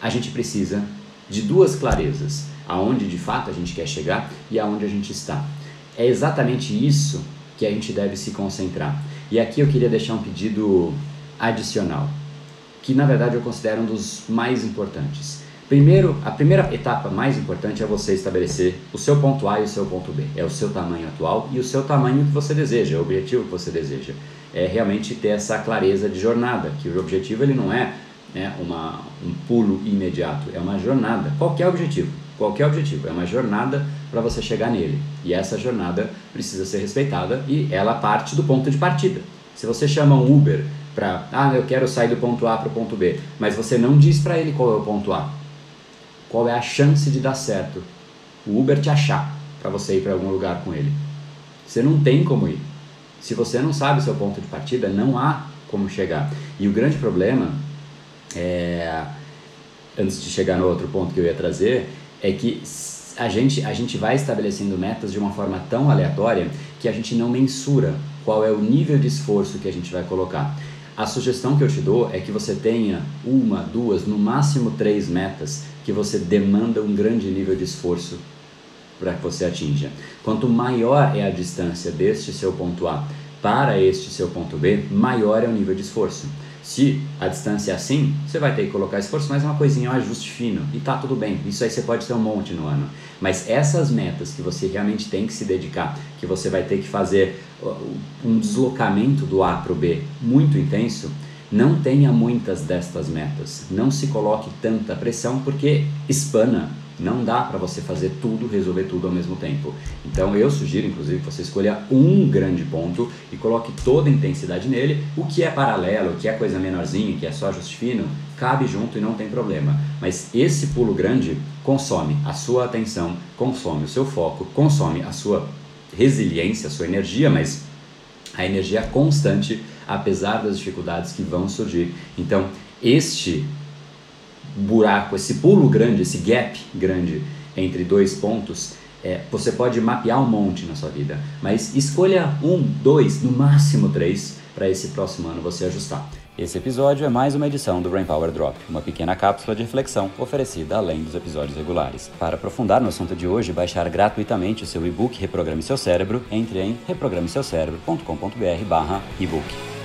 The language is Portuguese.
a gente precisa de duas clarezas: aonde de fato a gente quer chegar e aonde a gente está. É exatamente isso que a gente deve se concentrar. E aqui eu queria deixar um pedido adicional, que na verdade eu considero um dos mais importantes. Primeiro, a primeira etapa mais importante é você estabelecer o seu ponto A e o seu ponto B. É o seu tamanho atual e o seu tamanho que você deseja, é o objetivo que você deseja. É realmente ter essa clareza de jornada, que o objetivo ele não é né, uma, um pulo imediato, é uma jornada. Qualquer objetivo, qualquer objetivo, é uma jornada para você chegar nele. E essa jornada precisa ser respeitada e ela parte do ponto de partida. Se você chama um Uber para, ah, eu quero sair do ponto A para o ponto B, mas você não diz para ele qual é o ponto A, qual é a chance de dar certo o Uber te achar para você ir para algum lugar com ele. Você não tem como ir. Se você não sabe o seu ponto de partida, não há como chegar. E o grande problema é, antes de chegar no outro ponto que eu ia trazer, é que a gente, a gente vai estabelecendo metas de uma forma tão aleatória que a gente não mensura qual é o nível de esforço que a gente vai colocar. A sugestão que eu te dou é que você tenha uma, duas, no máximo três metas que você demanda um grande nível de esforço para que você atinja. Quanto maior é a distância deste seu ponto A para este seu ponto B, maior é o nível de esforço. Se a distância é assim, você vai ter que colocar esforço, mas é uma coisinha, um ajuste fino, e tá tudo bem. Isso aí você pode ter um monte no ano. Mas essas metas que você realmente tem que se dedicar, que você vai ter que fazer um deslocamento do A para o B muito intenso, não tenha muitas destas metas. Não se coloque tanta pressão porque espana não dá para você fazer tudo, resolver tudo ao mesmo tempo. Então eu sugiro, inclusive, que você escolha um grande ponto e coloque toda a intensidade nele. O que é paralelo, o que é coisa menorzinha, que é só ajuste fino, cabe junto e não tem problema. Mas esse pulo grande consome a sua atenção, consome o seu foco, consome a sua resiliência, a sua energia, mas a energia constante, apesar das dificuldades que vão surgir. Então, este buraco, esse pulo grande, esse gap grande entre dois pontos, é, você pode mapear um monte na sua vida, mas escolha um, dois, no máximo três para esse próximo ano você ajustar. Esse episódio é mais uma edição do Brain Power Drop, uma pequena cápsula de reflexão oferecida além dos episódios regulares. Para aprofundar no assunto de hoje baixar gratuitamente o seu e-book Reprograme Seu Cérebro, entre em reprogrameseucerebro.com.br/ebook.